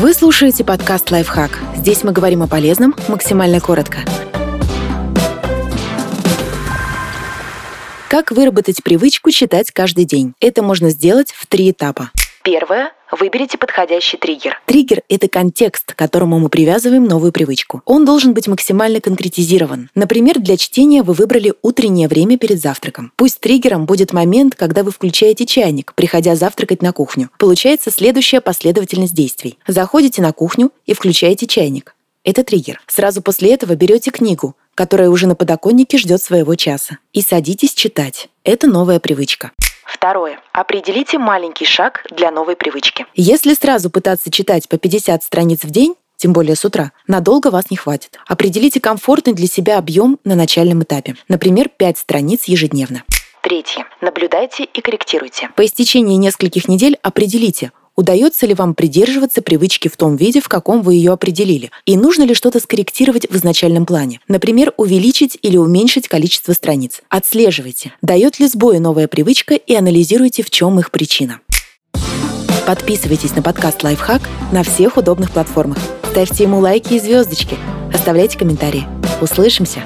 Вы слушаете подкаст «Лайфхак». Здесь мы говорим о полезном максимально коротко. Как выработать привычку читать каждый день? Это можно сделать в три этапа. Первое. Выберите подходящий триггер. Триггер — это контекст, к которому мы привязываем новую привычку. Он должен быть максимально конкретизирован. Например, для чтения вы выбрали утреннее время перед завтраком. Пусть триггером будет момент, когда вы включаете чайник, приходя завтракать на кухню. Получается следующая последовательность действий. Заходите на кухню и включаете чайник. Это триггер. Сразу после этого берете книгу, которая уже на подоконнике ждет своего часа, и садитесь читать. Это новая привычка. Второе. Определите маленький шаг для новой привычки. Если сразу пытаться читать по 50 страниц в день, тем более с утра, надолго вас не хватит. Определите комфортный для себя объем на начальном этапе. Например, 5 страниц ежедневно. Третье. Наблюдайте и корректируйте. По истечении нескольких недель определите, Удается ли вам придерживаться привычки в том виде, в каком вы ее определили? И нужно ли что-то скорректировать в изначальном плане? Например, увеличить или уменьшить количество страниц. Отслеживайте, дает ли сбои новая привычка и анализируйте, в чем их причина. Подписывайтесь на подкаст «Лайфхак» на всех удобных платформах. Ставьте ему лайки и звездочки. Оставляйте комментарии. Услышимся!